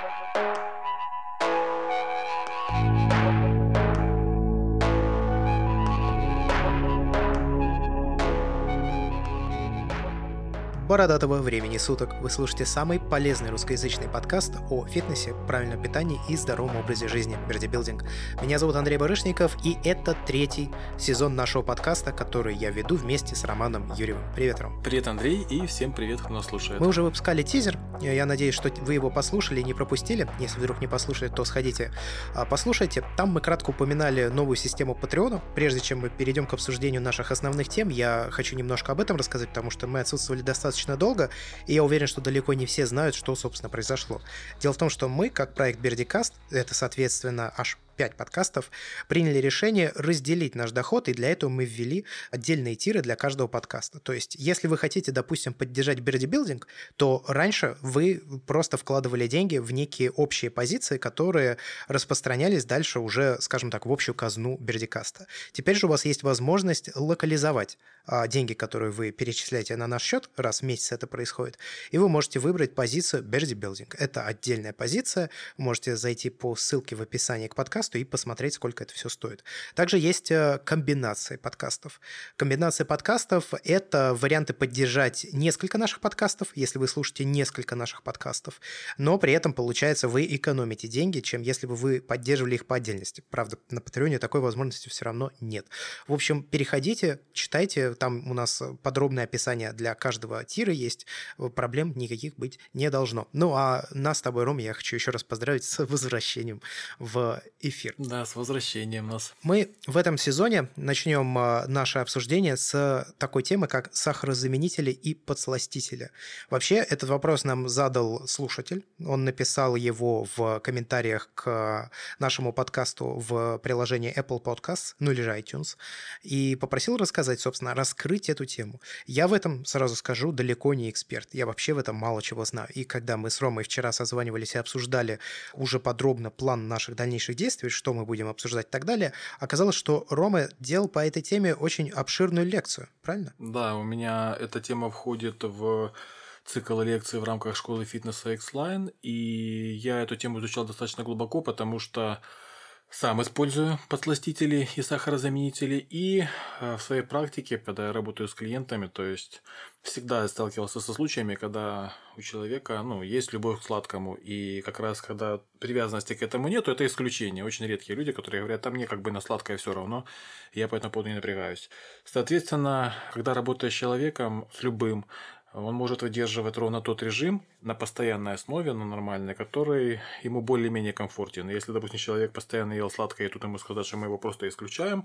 Thank you. Бородатого времени суток. Вы слушаете самый полезный русскоязычный подкаст о фитнесе, правильном питании и здоровом образе жизни Бердибилдинг. Меня зовут Андрей Барышников, и это третий сезон нашего подкаста, который я веду вместе с Романом Юрьевым. Привет, Ром. Привет, Андрей, и всем привет, кто нас слушает. Мы уже выпускали тизер. Я надеюсь, что вы его послушали и не пропустили. Если вдруг не послушали, то сходите, а, послушайте. Там мы кратко упоминали новую систему Патреона. Прежде чем мы перейдем к обсуждению наших основных тем, я хочу немножко об этом рассказать, потому что мы отсутствовали достаточно достаточно долго, и я уверен, что далеко не все знают, что, собственно, произошло. Дело в том, что мы, как проект Бердикаст, это, соответственно, аж 5 подкастов, приняли решение разделить наш доход, и для этого мы ввели отдельные тиры для каждого подкаста. То есть, если вы хотите, допустим, поддержать бердибилдинг, то раньше вы просто вкладывали деньги в некие общие позиции, которые распространялись дальше уже, скажем так, в общую казну бердикаста. Теперь же у вас есть возможность локализовать а, деньги, которые вы перечисляете на наш счет, раз в месяц это происходит, и вы можете выбрать позицию бердибилдинг. Это отдельная позиция, можете зайти по ссылке в описании к подкасту, подкасту и посмотреть, сколько это все стоит. Также есть э, комбинации подкастов. Комбинация подкастов – это варианты поддержать несколько наших подкастов, если вы слушаете несколько наших подкастов, но при этом, получается, вы экономите деньги, чем если бы вы поддерживали их по отдельности. Правда, на Патреоне такой возможности все равно нет. В общем, переходите, читайте, там у нас подробное описание для каждого тира есть, проблем никаких быть не должно. Ну а нас с тобой, Ром, я хочу еще раз поздравить с возвращением в эфир эфир. Да, с возвращением нас. Мы в этом сезоне начнем а, наше обсуждение с такой темы, как сахарозаменители и подсластители. Вообще, этот вопрос нам задал слушатель. Он написал его в комментариях к нашему подкасту в приложении Apple Podcasts, ну или же iTunes, и попросил рассказать, собственно, раскрыть эту тему. Я в этом, сразу скажу, далеко не эксперт. Я вообще в этом мало чего знаю. И когда мы с Ромой вчера созванивались и обсуждали уже подробно план наших дальнейших действий, действий, что мы будем обсуждать и так далее, оказалось, что Рома делал по этой теме очень обширную лекцию, правильно? Да, у меня эта тема входит в цикл лекций в рамках школы фитнеса X-Line, и я эту тему изучал достаточно глубоко, потому что сам использую подсластители и сахарозаменители, и э, в своей практике, когда я работаю с клиентами, то есть всегда сталкивался со случаями, когда у человека ну, есть любовь к сладкому, и как раз когда привязанности к этому нет, то это исключение. Очень редкие люди, которые говорят, там мне как бы на сладкое все равно, я по этому поводу не напрягаюсь. Соответственно, когда работаешь с человеком, с любым, он может выдерживать ровно тот режим на постоянной основе, на нормальной, который ему более-менее комфортен. Если, допустим, человек постоянно ел сладкое, и тут ему сказать, что мы его просто исключаем,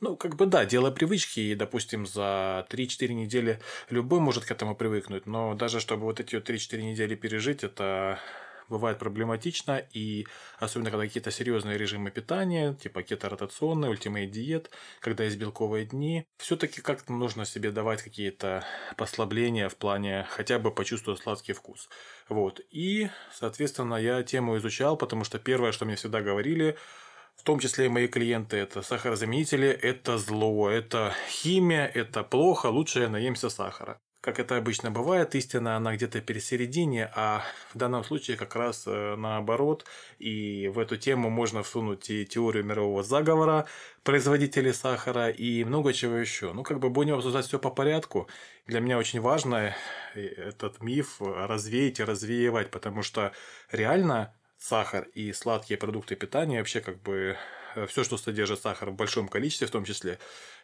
ну, как бы да, дело привычки, и, допустим, за 3-4 недели любой может к этому привыкнуть, но даже чтобы вот эти вот 3-4 недели пережить, это бывает проблематично, и особенно когда какие-то серьезные режимы питания, типа кеторотационный, ультимейт диет, когда есть белковые дни, все-таки как-то нужно себе давать какие-то послабления в плане хотя бы почувствовать сладкий вкус. Вот. И, соответственно, я тему изучал, потому что первое, что мне всегда говорили, в том числе и мои клиенты, это сахарозаменители, это зло, это химия, это плохо, лучше я наемся сахара. Как это обычно бывает, истина она где-то пересередине, а в данном случае как раз э, наоборот. И в эту тему можно всунуть и теорию мирового заговора производителей сахара и много чего еще. Ну, как бы будем обсуждать все по порядку. Для меня очень важно э, этот миф развеять и развеивать, потому что реально сахар и сладкие продукты питания вообще как бы все, что содержит сахар в большом количестве в том числе,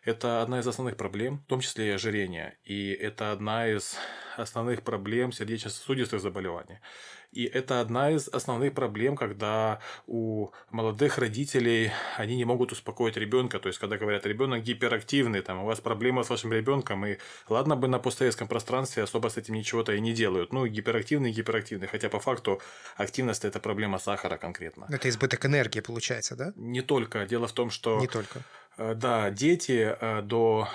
это одна из основных проблем, в том числе и ожирение. И это одна из основных проблем сердечно-сосудистых заболеваний. И это одна из основных проблем, когда у молодых родителей они не могут успокоить ребенка. То есть, когда говорят, ребенок гиперактивный, там, у вас проблема с вашим ребенком, и ладно бы на постсоветском пространстве особо с этим ничего-то и не делают. Ну, гиперактивный, гиперактивный. Хотя по факту активность это проблема сахара конкретно. Это избыток энергии получается, да? Не только. Дело в том, что... Не только. Э, да, дети э, до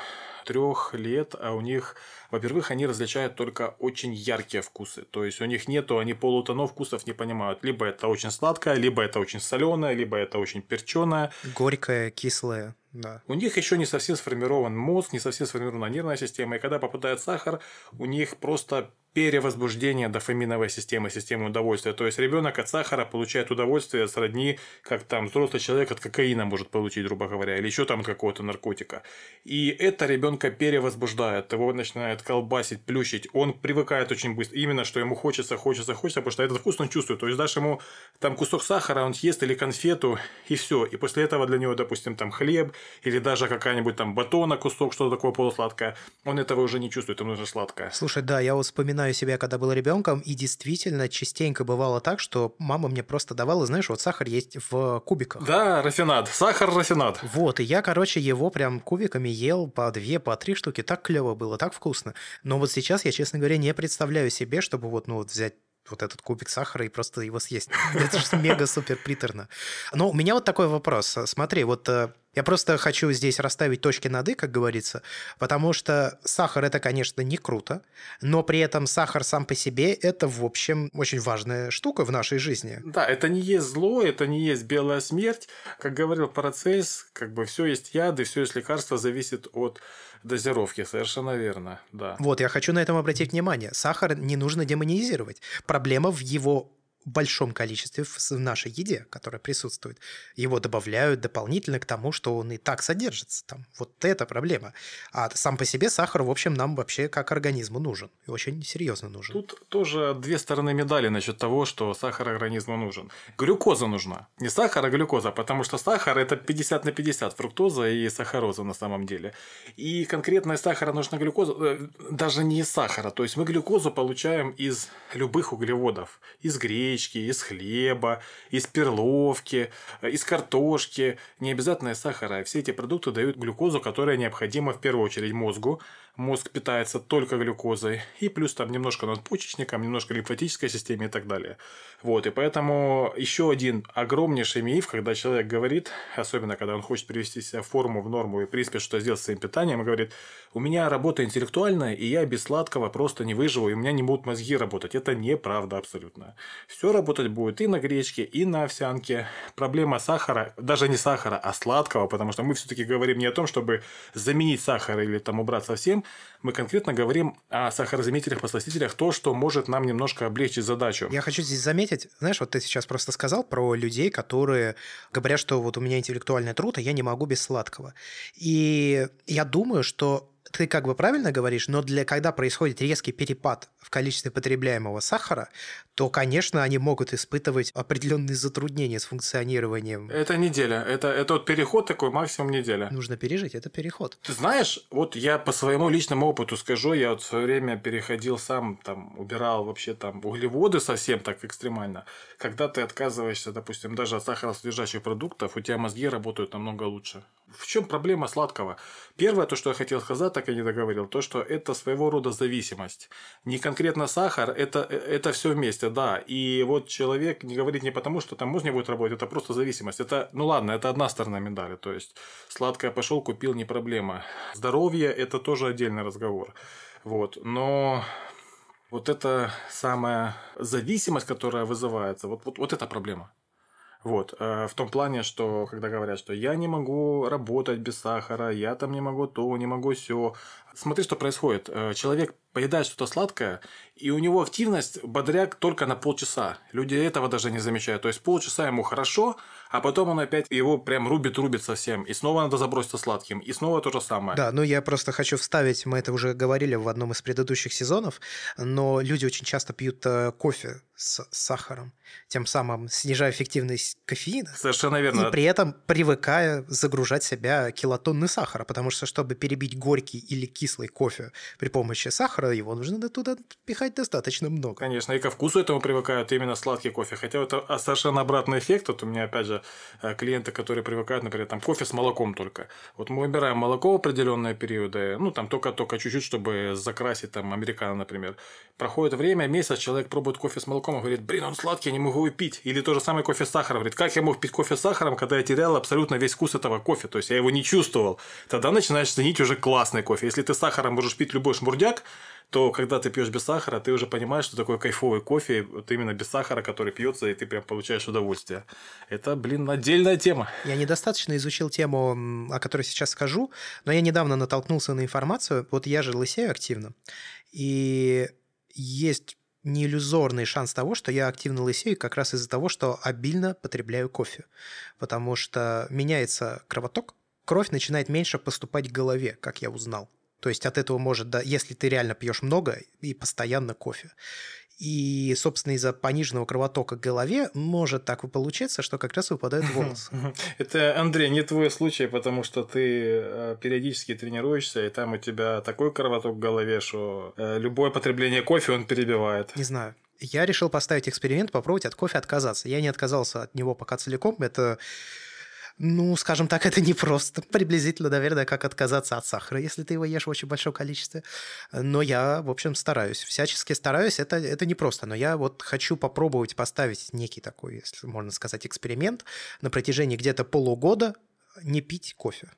трех лет, а у них, во-первых, они различают только очень яркие вкусы. То есть у них нету, они полутонов вкусов не понимают. Либо это очень сладкое, либо это очень соленое, либо это очень перченое. Горькое, кислое. Да. У них еще не совсем сформирован мозг, не совсем сформирована нервная система, и когда попадает сахар, у них просто перевозбуждение дофаминовой системы, системы удовольствия. То есть ребенок от сахара получает удовольствие сродни, как там взрослый человек от кокаина может получить, грубо говоря, или еще там от какого-то наркотика. И это ребенка перевозбуждает, его начинает колбасить, плющить. Он привыкает очень быстро, именно что ему хочется, хочется, хочется, потому что этот вкус он чувствует. То есть дашь ему там кусок сахара, он съест или конфету, и все. И после этого для него, допустим, там хлеб или даже какая-нибудь там батона, кусок, что-то такое полусладкое, он этого уже не чувствует, ему нужно сладкое. Слушай, да, я вот вспоминаю вспоминаю себя, когда был ребенком, и действительно частенько бывало так, что мама мне просто давала, знаешь, вот сахар есть в кубиках. Да, рафинад, сахар рафинад. Вот, и я, короче, его прям кубиками ел по две, по три штуки, так клево было, так вкусно. Но вот сейчас я, честно говоря, не представляю себе, чтобы вот, ну, вот взять вот этот кубик сахара и просто его съесть. Это же мега-супер приторно. Но у меня вот такой вопрос. Смотри, вот э, я просто хочу здесь расставить точки над «и», как говорится, потому что сахар – это, конечно, не круто, но при этом сахар сам по себе – это, в общем, очень важная штука в нашей жизни. Да, это не есть зло, это не есть белая смерть. Как говорил Парацельс, как бы все есть яды, все есть лекарства, зависит от дозировки. Совершенно верно, да. Вот, я хочу на этом обратить внимание. Сахар не нужно демонизировать. Проблема в его большом количестве в нашей еде, которая присутствует. Его добавляют дополнительно к тому, что он и так содержится. Там. Вот это проблема. А сам по себе сахар, в общем, нам вообще как организму нужен. И очень серьезно нужен. Тут тоже две стороны медали насчет того, что сахар организму нужен. Глюкоза нужна. Не сахар, а глюкоза, потому что сахар – это 50 на 50, фруктоза и сахароза на самом деле. И конкретно из сахара нужна глюкоза, э, даже не из сахара. То есть мы глюкозу получаем из любых углеводов. Из гречи, гречки, из хлеба, из перловки, из картошки. Не обязательно из сахара. Все эти продукты дают глюкозу, которая необходима в первую очередь мозгу, мозг питается только глюкозой, и плюс там немножко надпочечником, немножко лимфатической системе и так далее. Вот, и поэтому еще один огромнейший миф, когда человек говорит, особенно когда он хочет привести себя в форму, в норму и, в принципе, что сделать с своим питанием, и говорит, у меня работа интеллектуальная, и я без сладкого просто не выживу, и у меня не будут мозги работать. Это неправда абсолютно. Все работать будет и на гречке, и на овсянке. Проблема сахара, даже не сахара, а сладкого, потому что мы все-таки говорим не о том, чтобы заменить сахар или там убрать совсем, мы конкретно говорим о сахарозаменителях, посластителях, то, что может нам немножко облегчить задачу. Я хочу здесь заметить, знаешь, вот ты сейчас просто сказал про людей, которые говорят, что вот у меня интеллектуальный труд, а я не могу без сладкого. И я думаю, что ты как бы правильно говоришь, но для когда происходит резкий перепад в количестве потребляемого сахара, то, конечно, они могут испытывать определенные затруднения с функционированием. Это неделя. Это, это вот переход такой, максимум неделя. Нужно пережить, это переход. Ты знаешь, вот я по своему личному опыту скажу, я вот в свое время переходил сам, там, убирал вообще там углеводы совсем так экстремально. Когда ты отказываешься, допустим, даже от сахаросодержащих продуктов, у тебя мозги работают намного лучше. В чем проблема сладкого? Первое, то, что я хотел сказать, так и не договорил, то, что это своего рода зависимость. Не конкретно сахар, это, это все вместе, да. И вот человек не говорит не потому, что там мозг не будет работать, это просто зависимость. Это, ну ладно, это одна сторона медали. То есть, сладкое пошел, купил, не проблема. Здоровье – это тоже отдельный разговор. Вот. Но вот эта самая зависимость, которая вызывается, вот, вот, вот эта проблема. Вот, э, в том плане, что когда говорят, что я не могу работать без сахара, я там не могу то, не могу все. Смотри, что происходит. Э, человек поедает что-то сладкое, и у него активность бодряк только на полчаса. Люди этого даже не замечают. То есть полчаса ему хорошо, а потом он опять его прям рубит-рубит совсем. И снова надо заброситься сладким. И снова то же самое. Да, ну я просто хочу вставить, мы это уже говорили в одном из предыдущих сезонов, но люди очень часто пьют э, кофе с сахаром, тем самым снижая эффективность кофеина. Совершенно верно. И при этом привыкая загружать себя килотонны сахара, потому что чтобы перебить горький или кислый кофе при помощи сахара, его нужно туда пихать достаточно много. Конечно, и ко вкусу этому привыкают именно сладкий кофе. Хотя это совершенно обратный эффект. Вот у меня, опять же, э, клиенты, которые привыкают, например, там кофе с молоком только. Вот мы выбираем молоко в определенные периоды, ну, там только-только чуть-чуть, чтобы закрасить там американо, например. Проходит время, месяц, человек пробует кофе с молоком и говорит, блин, он сладкий, я не могу его пить. Или то же самое кофе с сахаром. Говорит, как я мог пить кофе с сахаром, когда я терял абсолютно весь вкус этого кофе, то есть я его не чувствовал. Тогда начинаешь ценить уже классный кофе. Если ты сахаром можешь пить любой шмурдяк, то когда ты пьешь без сахара, ты уже понимаешь, что такое кайфовый кофе, вот именно без сахара, который пьется, и ты прям получаешь удовольствие. Это, блин, отдельная тема. Я недостаточно изучил тему, о которой сейчас скажу, но я недавно натолкнулся на информацию. Вот я же лысею активно. И есть неиллюзорный шанс того, что я активно лысею как раз из-за того, что обильно потребляю кофе. Потому что меняется кровоток, кровь начинает меньше поступать к голове, как я узнал. То есть от этого может, да, если ты реально пьешь много и постоянно кофе. И, собственно, из-за пониженного кровотока к голове может так и получиться, что как раз выпадают волосы. Это, Андрей, не твой случай, потому что ты э, периодически тренируешься, и там у тебя такой кровоток в голове, что э, любое потребление кофе он перебивает. Не знаю. Я решил поставить эксперимент, попробовать от кофе отказаться. Я не отказался от него пока целиком. Это ну, скажем так, это не просто приблизительно, наверное, как отказаться от сахара, если ты его ешь в очень большом количестве. Но я, в общем, стараюсь, всячески стараюсь. Это, это не просто, но я вот хочу попробовать поставить некий такой, если можно сказать, эксперимент на протяжении где-то полугода не пить кофе.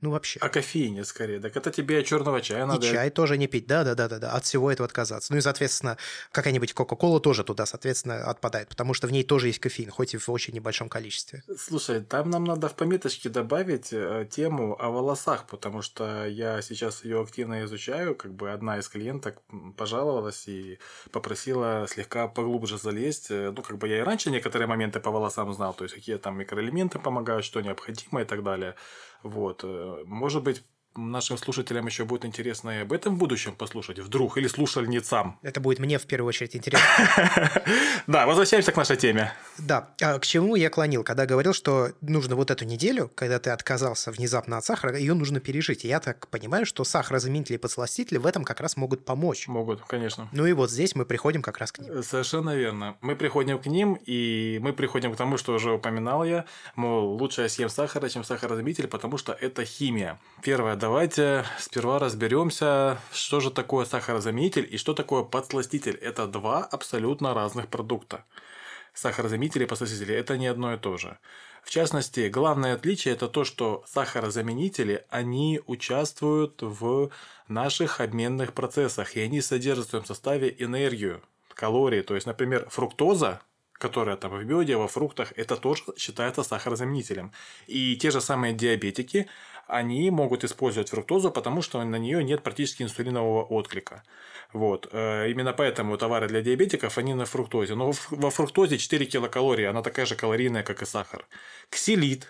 Ну, вообще. А кофеине скорее. Так это тебе черного чая надо. И чай тоже не пить. Да, да, да, да, да. От всего этого отказаться. Ну и, соответственно, какая-нибудь Кока-Кола тоже туда, соответственно, отпадает, потому что в ней тоже есть кофеин, хоть и в очень небольшом количестве. Слушай, там нам надо в пометочке добавить э, тему о волосах, потому что я сейчас ее активно изучаю. Как бы одна из клиенток пожаловалась и попросила слегка поглубже залезть. Э, ну, как бы я и раньше некоторые моменты по волосам знал, то есть какие там микроэлементы помогают, что необходимо и так далее. Вот. Э, может быть, нашим слушателям еще будет интересно и об этом в будущем послушать, вдруг, или слушальницам. Это будет мне в первую очередь интересно. Да, возвращаемся к нашей теме. Да, а к чему я клонил, когда говорил, что нужно вот эту неделю, когда ты отказался внезапно от сахара, ее нужно пережить. И я так понимаю, что сахарозаменители и подсластители в этом как раз могут помочь. Могут, конечно. Ну и вот здесь мы приходим как раз к ним. Совершенно верно. Мы приходим к ним, и мы приходим к тому, что уже упоминал я, мол, лучше я съем сахара, чем сахарозаменитель, потому что это химия. Первое, давайте сперва разберемся, что же такое сахарозаменитель и что такое подсластитель. Это два абсолютно разных продукта. Сахарозаменители и подсластители – это не одно и то же. В частности, главное отличие – это то, что сахарозаменители, они участвуют в наших обменных процессах, и они содержат в своем составе энергию, калории. То есть, например, фруктоза которая там в меде, во фруктах, это тоже считается сахарозаменителем. И те же самые диабетики, они могут использовать фруктозу, потому что на нее нет практически инсулинового отклика. Вот. Э, именно поэтому товары для диабетиков, они на фруктозе. Но во фруктозе 4 килокалории, она такая же калорийная, как и сахар. Ксилит,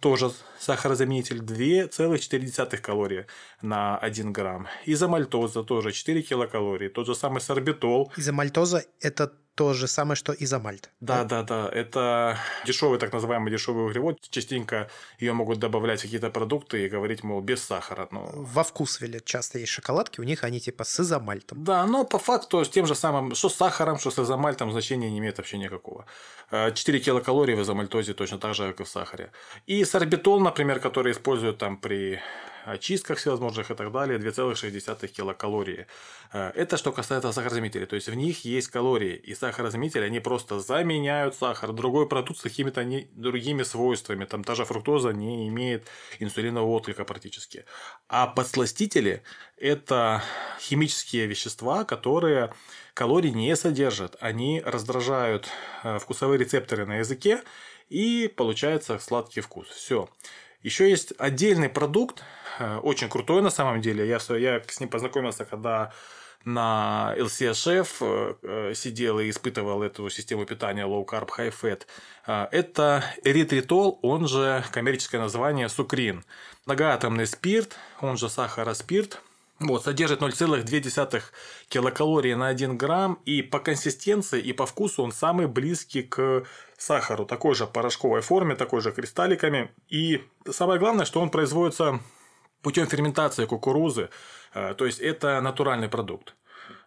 тоже сахарозаменитель 2,4 калории на 1 грамм. Изомальтоза тоже 4 килокалории. Тот же самый сорбитол. Изомальтоза – это то же самое, что изомальт. Да, да, да. Это дешевый, так называемый дешевый углевод. Частенько ее могут добавлять в какие-то продукты и говорить, мол, без сахара. Но... Во вкусвеле часто есть шоколадки, у них они типа с изомальтом. Да, но по факту с тем же самым, что с сахаром, что с изомальтом значения не имеет вообще никакого. 4 э, килокалории в изомальтозе точно так же, как и в сахаре. И сорбитол, например, который используют там при очистках всевозможных и так далее, 2,6 килокалории. Э, это что касается сахарозаменителей, то есть в них есть калории, и сахарозаменители, они просто заменяют сахар, другой продукт с какими-то другими свойствами, там та же фруктоза не имеет инсулинового отклика практически. А подсластители – это химические вещества, которые калорий не содержат, они раздражают э, вкусовые рецепторы на языке, и получается сладкий вкус. Все. Еще есть отдельный продукт, Э, очень крутой на самом деле. Я, я с ним познакомился, когда на LCSF э, э, сидел и испытывал эту систему питания low carb high fat. Это эритритол, он же коммерческое название сукрин. Многоатомный спирт, он же сахароспирт, вот, содержит 0,2 килокалории на 1 грамм, и по консистенции и по вкусу он самый близкий к сахару, такой же порошковой форме, такой же кристалликами. И самое главное, что он производится путем ферментации кукурузы. Э, то есть это натуральный продукт.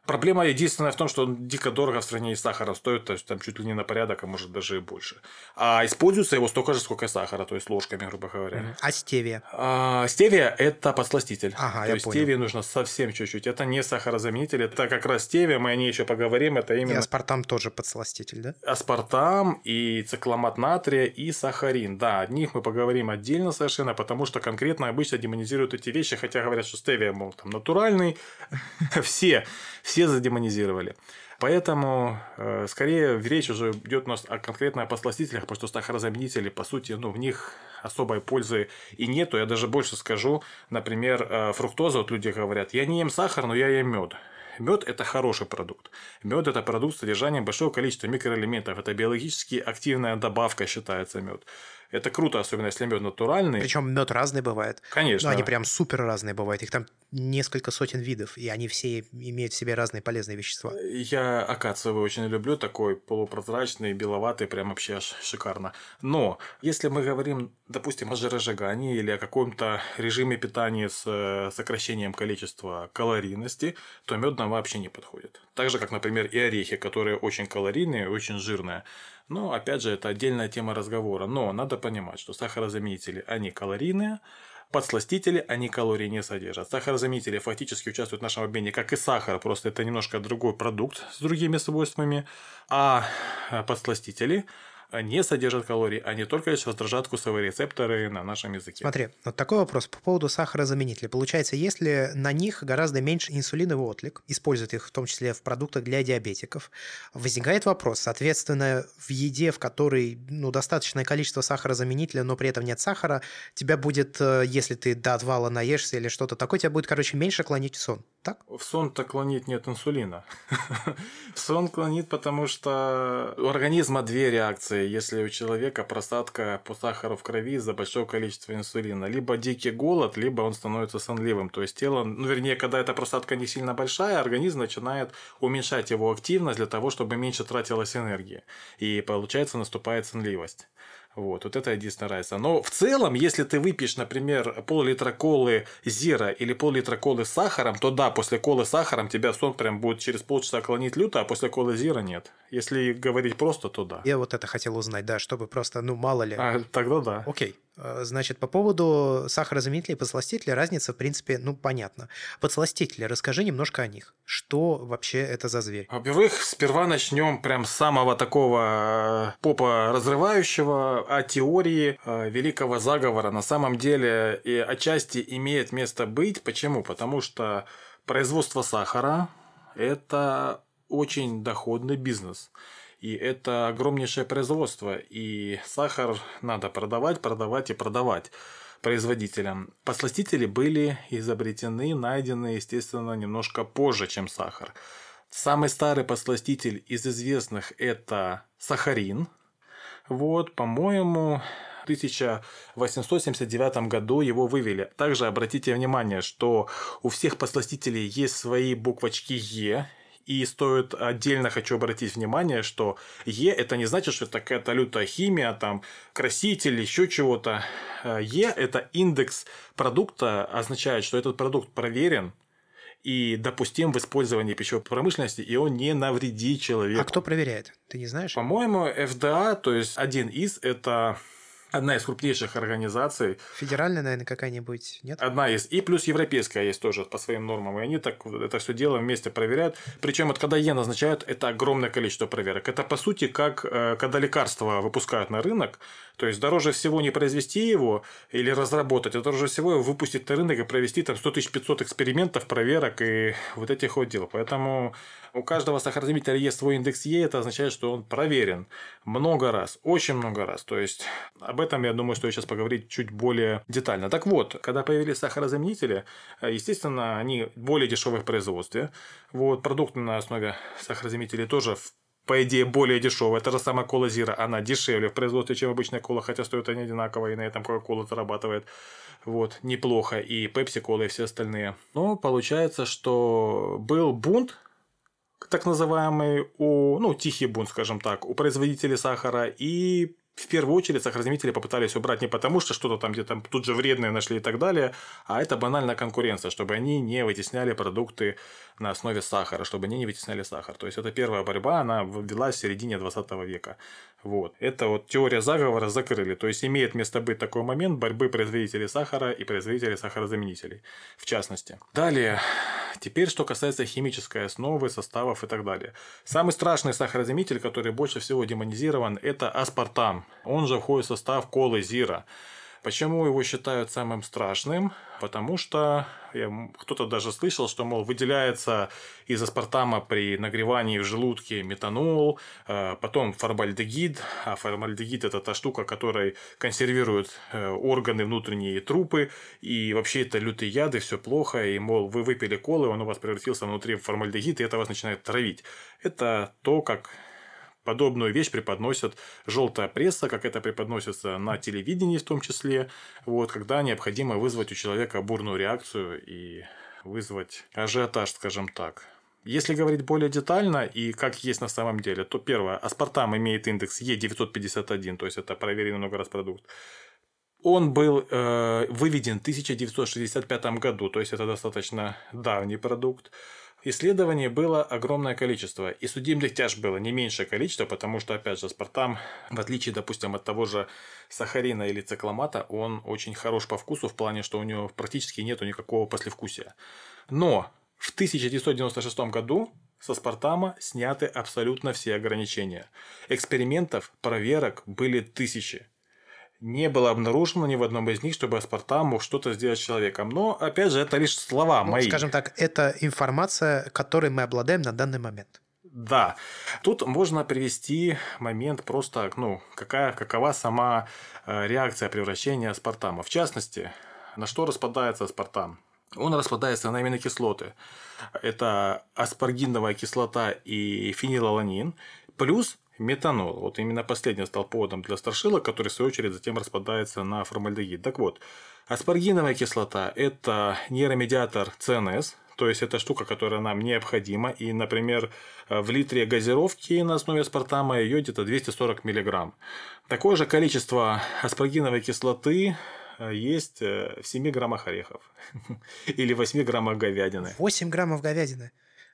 Проблема единственная в том, что он дико дорого в сравнении с сахаром стоит, то есть там чуть ли не на порядок, а может даже и больше. А используется его столько же, сколько и сахара, то есть ложками, грубо говоря. А стевия? А, стевия – это подсластитель. Ага, то есть понял. стевии нужно совсем чуть-чуть. Это не сахарозаменитель, это как раз стевия, мы о ней еще поговорим, это именно... И аспартам тоже подсластитель, да? Аспартам и цикламат натрия и сахарин. Да, о них мы поговорим отдельно совершенно, потому что конкретно обычно демонизируют эти вещи, хотя говорят, что стевия, мол, там натуральный. все, все все задемонизировали. Поэтому, э, скорее, речь уже идет у нас о конкретно о посластителях, потому что сахарозаменители, по сути, ну, в них особой пользы и нету. Я даже больше скажу, например, э, фруктоза, вот люди говорят, я не ем сахар, но я ем мед. Мед – это хороший продукт. Мед – это продукт с большого количества микроэлементов. Это биологически активная добавка считается мед. Это круто, особенно если мед натуральный. Причем мед разный бывает. Конечно. Ну, они прям супер разные бывают. Их там несколько сотен видов, и они все имеют в себе разные полезные вещества. Я акациевый очень люблю, такой полупрозрачный, беловатый, прям вообще аж шикарно. Но если мы говорим, допустим, о жиросжигании или о каком-то режиме питания с э, сокращением количества калорийности, то мед нам вообще не подходит. Так же, как, например, и орехи, которые очень калорийные, очень жирные. Но, опять же, это отдельная тема разговора. Но надо понимать, что сахарозаменители, они калорийные, подсластители, они калорий не содержат. Сахарозаменители фактически участвуют в нашем обмене, как и сахар, просто это немножко другой продукт с другими свойствами. А подсластители не содержат калорий, они только лишь раздражают вкусовые рецепторы на нашем языке. Смотри, вот такой вопрос по поводу сахарозаменителей. Получается, если на них гораздо меньше инсулиновый отклик, используют их в том числе в продуктах для диабетиков, возникает вопрос, соответственно, в еде, в которой ну, достаточное количество сахарозаменителя, но при этом нет сахара, тебя будет, э, если ты до отвала наешься или что-то такое, тебя будет, короче, меньше клонить в сон, так? В сон-то клонит нет инсулина. В сон клонит, потому что у организма две реакции если у человека просадка по сахару в крови из-за большого количества инсулина. Либо дикий голод, либо он становится сонливым. То есть тело, ну вернее, когда эта просадка не сильно большая, организм начинает уменьшать его активность для того, чтобы меньше тратилось энергии. И получается наступает сонливость. Вот, вот это единственная разница. Но в целом, если ты выпьешь, например, пол-литра колы зира или пол-литра колы с сахаром, то да, после колы с сахаром тебя сон прям будет через полчаса клонить люто, а после колы зира нет. Если говорить просто, то да. Я вот это хотел узнать, да, чтобы просто, ну, мало ли. А, тогда да. Окей. Э, значит, по поводу сахарозаменителей и подсластителей разница, в принципе, ну, понятна. Подсластители, расскажи немножко о них. Что вообще это за зверь? Во-первых, сперва начнем прям с самого такого э, попа разрывающего о теории э, великого заговора. На самом деле, и отчасти имеет место быть. Почему? Потому что производство сахара – это очень доходный бизнес. И это огромнейшее производство. И сахар надо продавать, продавать и продавать производителям. Посластители были изобретены, найдены, естественно, немножко позже, чем сахар. Самый старый посластитель из известных это сахарин. Вот, по-моему, в 1879 году его вывели. Также обратите внимание, что у всех посластителей есть свои буквочки Е, и стоит отдельно хочу обратить внимание, что Е это не значит, что это какая-то лютая химия, там краситель, еще чего-то. Е это индекс продукта, означает, что этот продукт проверен, и допустим в использовании пищевой промышленности, и он не навредит человеку. А кто проверяет? Ты не знаешь? По-моему, ФДА, то есть один из, это одна из крупнейших организаций. Федеральная, наверное, какая-нибудь, нет? Одна из. И плюс европейская есть тоже по своим нормам. И они так это все дело вместе проверяют. Причем вот когда Е назначают, это огромное количество проверок. Это по сути как э, когда лекарства выпускают на рынок. То есть дороже всего не произвести его или разработать, а дороже всего его выпустить на рынок и провести там 100 500 экспериментов, проверок и вот этих вот дел. Поэтому у каждого сахарозаменителя есть свой индекс Е, это означает, что он проверен много раз, очень много раз. То есть об этом я думаю, что я сейчас поговорить чуть более детально. Так вот, когда появились сахарозаменители, естественно, они более дешевые в производстве. Вот, продукты на основе сахарозаменителей тоже по идее, более дешевая. Та же самая кола Зира, она дешевле в производстве, чем обычная кола, хотя стоят они одинаково, и на этом Кока-Кола зарабатывает вот, неплохо, и Пепси-Кола, и все остальные. Но получается, что был бунт так называемый, у, ну, тихий бунт, скажем так, у производителей сахара, и в первую очередь сахарозаменители попытались убрать не потому, что что-то там где-то тут же вредное нашли и так далее, а это банальная конкуренция, чтобы они не вытесняли продукты на основе сахара, чтобы они не вытесняли сахар. То есть это первая борьба, она ввелась в середине 20 века. Вот. Это вот теория заговора закрыли. То есть имеет место быть такой момент борьбы производителей сахара и производителей сахарозаменителей, в частности. Далее, теперь что касается химической основы, составов и так далее. Самый страшный сахарозаменитель, который больше всего демонизирован, это аспартам. Он же входит в состав колы Зира. Почему его считают самым страшным? Потому что кто-то даже слышал, что, мол, выделяется из аспартама при нагревании в желудке метанол, э, потом формальдегид, а формальдегид – это та штука, которая консервирует э, органы внутренние трупы, и вообще это лютые яды, все плохо, и, мол, вы выпили колы, он у вас превратился внутри в формальдегид, и это вас начинает травить. Это то, как Подобную вещь преподносят желтая пресса, как это преподносится на телевидении в том числе, вот, когда необходимо вызвать у человека бурную реакцию и вызвать ажиотаж, скажем так. Если говорить более детально и как есть на самом деле, то первое, аспартам имеет индекс Е951, то есть это проверенный много раз продукт. Он был э, выведен в 1965 году, то есть это достаточно давний продукт. Исследований было огромное количество, и судебных тяж было не меньшее количество, потому что, опять же, спартам, в отличие, допустим, от того же сахарина или цикламата, он очень хорош по вкусу в плане, что у него практически нету никакого послевкусия. Но в 1996 году со Спартама сняты абсолютно все ограничения. Экспериментов, проверок были тысячи не было обнаружено ни в одном из них, чтобы аспартам мог что-то сделать с человеком. Но, опять же, это лишь слова ну, мои. Скажем так, это информация, которой мы обладаем на данный момент. Да, тут можно привести момент просто, ну, какая, какова сама э, реакция превращения аспартама. В частности, на что распадается аспартам? Он распадается на аминокислоты. Это аспаргиновая кислота и фенилаланин, плюс метанол. Вот именно последний стал поводом для старшила, который в свою очередь затем распадается на формальдегид. Так вот, аспаргиновая кислота – это нейромедиатор ЦНС, то есть это штука, которая нам необходима. И, например, в литре газировки на основе аспартама ее где-то 240 мг. Такое же количество аспаргиновой кислоты э, есть э, в 7 граммах орехов или 8 граммах говядины. 8 граммов говядины?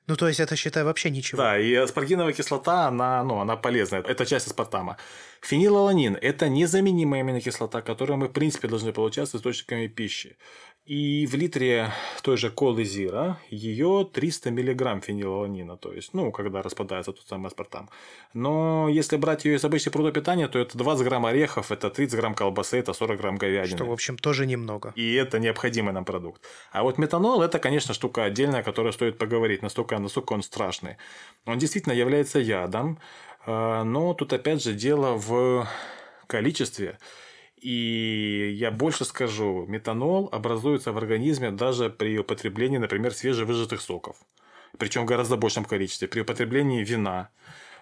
Ну, то есть это, считай, вообще ничего. Да, и аспаргиновая кислота, она, ну, она полезная. Это часть аспартама. Фенилаланин – это незаменимая аминокислота, которую мы, в принципе, должны получать с источниками пищи. И в литре той же колы Зира ее 300 мг фенилаланина, то есть, ну, когда распадается тот самый аспартам. Но если брать ее из обычной продукта питания, то это 20 грамм орехов, это 30 грамм колбасы, это 40 грамм говядины. Что, в общем, тоже немного. И это необходимый нам продукт. А вот метанол – это, конечно, штука отдельная, о которой стоит поговорить, настолько, насколько он страшный. Он действительно является ядом, э, но тут опять же дело в количестве. И я больше скажу, метанол образуется в организме даже при употреблении, например, свежевыжатых соков. Причем в гораздо большем количестве. При употреблении вина,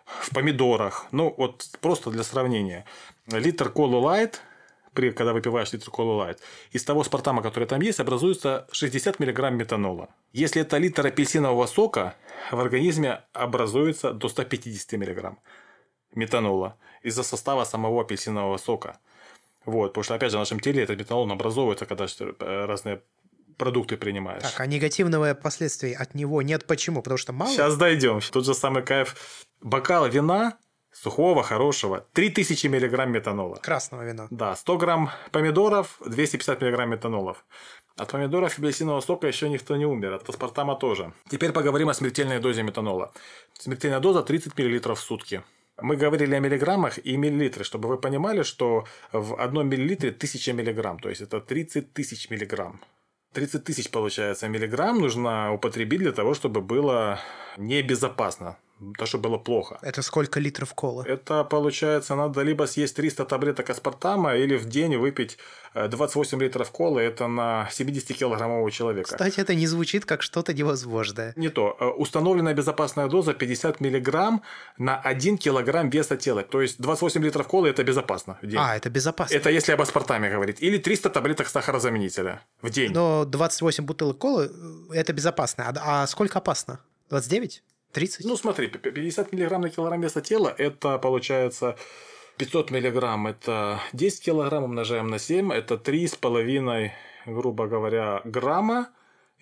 в помидорах. Ну, вот просто для сравнения. Литр колы лайт, при, когда выпиваешь литр колы лайт, из того спартама, который там есть, образуется 60 мг метанола. Если это литр апельсинового сока, в организме образуется до 150 мг метанола из-за состава самого апельсинового сока. Вот, потому что, опять же, в нашем теле этот метанол образовывается, когда э, разные продукты принимаешь. Так, а негативного последствий от него нет почему? Потому что мало? Сейчас дойдем. Тут же самый кайф. Бокал вина сухого, хорошего, 3000 мг метанола. Красного вина. Да, 100 грамм помидоров, 250 мг метанолов. От помидоров и апельсинового сока еще никто не умер, от аспартама тоже. Теперь поговорим о смертельной дозе метанола. Смертельная доза 30 мл в сутки. Мы говорили о миллиграммах и миллилитрах, чтобы вы понимали, что в одном миллилитре 1000 миллиграмм, то есть это 30 тысяч миллиграмм. 30 тысяч, получается, миллиграмм нужно употребить для того, чтобы было небезопасно то, что было плохо. Это сколько литров колы? Это, получается, надо либо съесть 300 таблеток аспартама, или в день выпить 28 э, литров колы. Это на 70-килограммового человека. Кстати, это не звучит как что-то невозможное. Не то. Э, установленная безопасная доза 50 миллиграмм на 1 килограмм веса тела. То есть 28 литров колы – это безопасно в день. А, это безопасно. Это если об аспартаме говорить. Или 300 таблеток сахарозаменителя в день. Но 28 бутылок колы – это безопасно. А, а сколько опасно? 29? 30? Ну, смотри, 50 миллиграмм на килограмм веса тела – это, получается, 500 миллиграмм – это 10 килограмм умножаем на 7, это 3,5, грубо говоря, грамма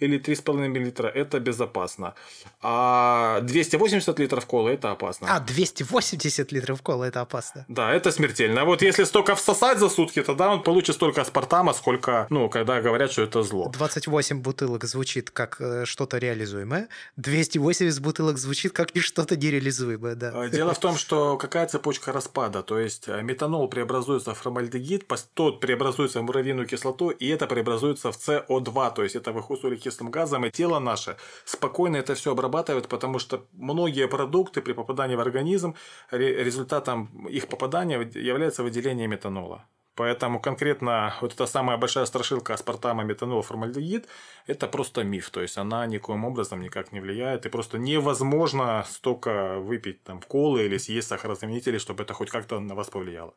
или 3,5 мл это безопасно. А 280 литров колы это опасно. А, 280 литров колы это опасно. Да, это смертельно. А вот если столько всосать за сутки, тогда он получит столько аспартама, сколько, ну, когда говорят, что это зло. 28 бутылок звучит как э, что-то реализуемое, 280 бутылок звучит как и что-то нереализуемое, да. А, дело в том, что какая цепочка распада, то есть э, метанол преобразуется в формальдегид, тот преобразуется в муравьиную кислоту, и это преобразуется в СО2, то есть это выходит углекислым газом, и тело наше спокойно это все обрабатывает, потому что многие продукты при попадании в организм, результатом их попадания является выделение метанола. Поэтому конкретно вот эта самая большая страшилка аспартама, метанол, формальдегид – это просто миф. То есть она никоим образом никак не влияет. И просто невозможно столько выпить там колы или съесть сахарозаменители, чтобы это хоть как-то на вас повлияло.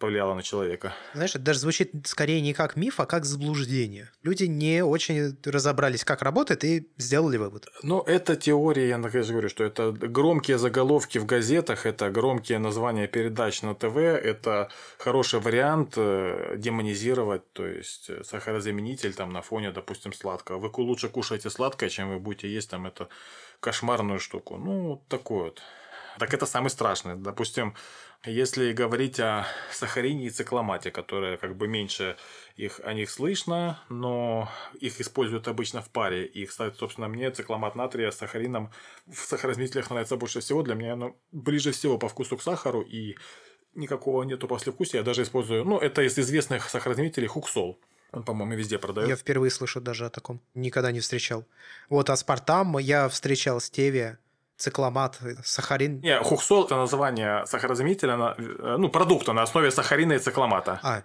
Повлияло на человека. Знаешь, это даже звучит скорее не как миф, а как заблуждение. Люди не очень разобрались, как работает, и сделали вывод. Ну, это теория, я наконец говорю, что это громкие заголовки в газетах, это громкие названия передач на ТВ, это хороший вариант Демонизировать, то есть э, сахарозаменитель там на фоне, допустим, сладкого. Вы лучше кушаете сладкое, чем вы будете есть там эту кошмарную штуку. Ну, такой вот. Так это самый страшный. Допустим, если говорить о сахарине и цикламате, которые как бы меньше их, о них слышно, но их используют обычно в паре. И, кстати, собственно, мне цикламат натрия с сахарином в сахарозаменителях нравится больше всего. Для меня оно ближе всего по вкусу к сахару и никакого нету послевкусия. Я даже использую, ну, это из известных сахарозаменителей хуксол. Он, по-моему, везде продает. Я впервые слышу даже о таком. Никогда не встречал. Вот аспартам я встречал стевия, цикламат, сахарин. Не, хуксол – это название сахарозаменителя, э, ну, продукта на основе сахарина и цикламата. А,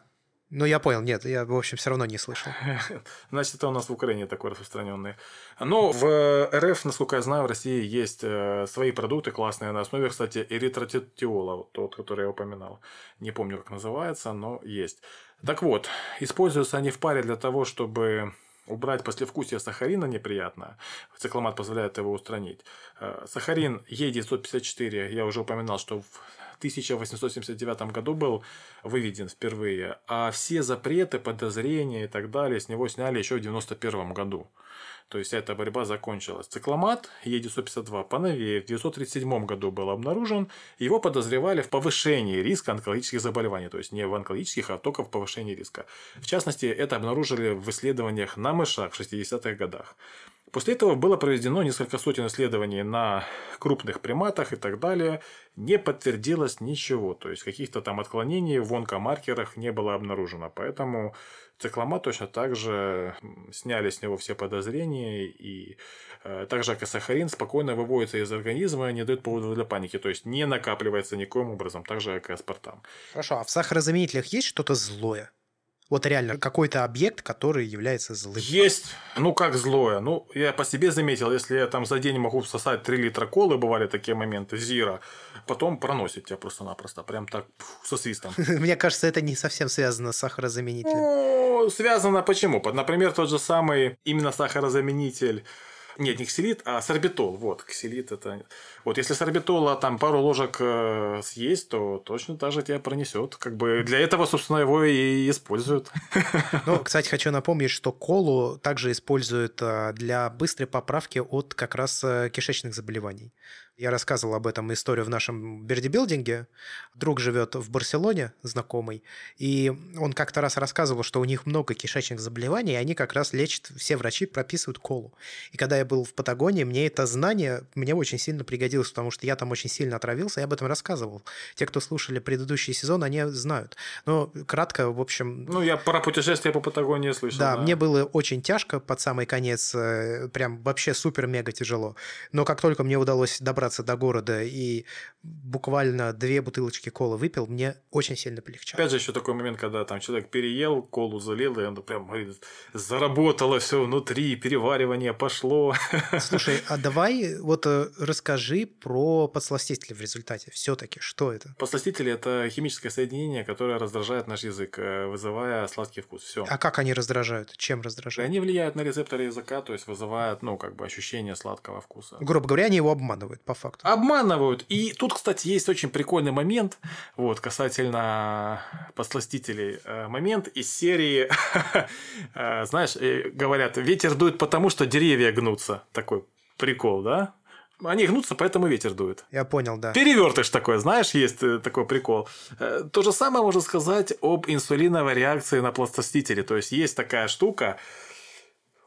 ну, я понял, нет, я, в общем, все равно не слышал. Значит, это у нас в Украине такой распространенный. Но в РФ, насколько я знаю, в России есть э, свои продукты классные на основе, кстати, эритротетиола, тот, который я упоминал. Не помню, как называется, но есть. Так вот, используются они в паре для того, чтобы убрать послевкусие сахарина неприятно. Цикламат позволяет его устранить. Э, сахарин Е954, я уже упоминал, что 1879 году был выведен впервые, а все запреты, подозрения и так далее с него сняли еще в 1991 году. То есть эта борьба закончилась. Цикламат Е952 поновее в 1937 году был обнаружен. Его подозревали в повышении риска онкологических заболеваний. То есть не в онкологических, а только в повышении риска. В частности, это обнаружили в исследованиях на мышах в 60-х годах. После этого было проведено несколько сотен исследований на крупных приматах и так далее. Не подтвердилось ничего. То есть каких-то там отклонений в онкомаркерах не было обнаружено. Поэтому цикломат точно так же сняли с него все подозрения. И э, так же, как и сахарин, спокойно выводится из организма и не дает повода для паники. То есть не накапливается никоим образом. Так же, как и аспартам. Хорошо, а в сахарозаменителях есть что-то злое? Вот реально какой-то объект, который является злым. Есть. Ну, как злое. Ну, я по себе заметил, если я там за день могу всосать 3 литра колы, бывали такие моменты, зира, потом проносит тебя просто-напросто, прям так со свистом. Мне кажется, это не совсем связано с сахарозаменителем. Ну, связано почему? Например, тот же самый именно сахарозаменитель нет, не ксилит, а сорбитол. Вот, ксилит это... Вот если сорбитола там пару ложек э, съесть, то точно так же тебя пронесет. Как бы для этого, собственно, его и используют. Ну, кстати, хочу напомнить, что колу также используют э, для быстрой поправки от как раз э, кишечных заболеваний. Я рассказывал об этом историю в нашем бердибилдинге. Друг живет в Барселоне, знакомый, и он как-то раз рассказывал, что у них много кишечных заболеваний, и они как раз лечат, все врачи прописывают колу. И когда я был в Патагонии, мне это знание мне очень сильно пригодилось, потому что я там очень сильно отравился, я об этом рассказывал. Те, кто слушали предыдущий сезон, они знают. Но кратко, в общем... Ну, я про путешествие по Патагонии слышал. Да, да, мне было очень тяжко под самый конец, э, прям вообще супер-мега тяжело. Но как только мне удалось добраться добраться до города и буквально две бутылочки колы выпил, мне очень сильно полегчало. Опять же, еще такой момент, когда там человек переел, колу залил, и он прям говорит, заработало все внутри, переваривание пошло. Слушай, а давай вот э, расскажи про подсластители в результате. Все-таки, что это? Подсластители это химическое соединение, которое раздражает наш язык, э, вызывая сладкий вкус. Все. А как они раздражают? Чем раздражают? Они влияют на рецепторы языка, то есть вызывают, ну, как бы ощущение сладкого вкуса. Грубо говоря, они его обманывают, по факту. Обманывают. И тут, кстати, есть очень прикольный момент, вот, касательно посластителей. Э, момент из серии, э, знаешь, э, говорят, ветер дует потому, что деревья гнутся. Такой прикол, да? Они гнутся, поэтому ветер дует. Я понял, да. Перевертыш такой, знаешь, есть такой прикол. То же самое можно сказать об инсулиновой реакции на пластостителе. То есть есть такая штука,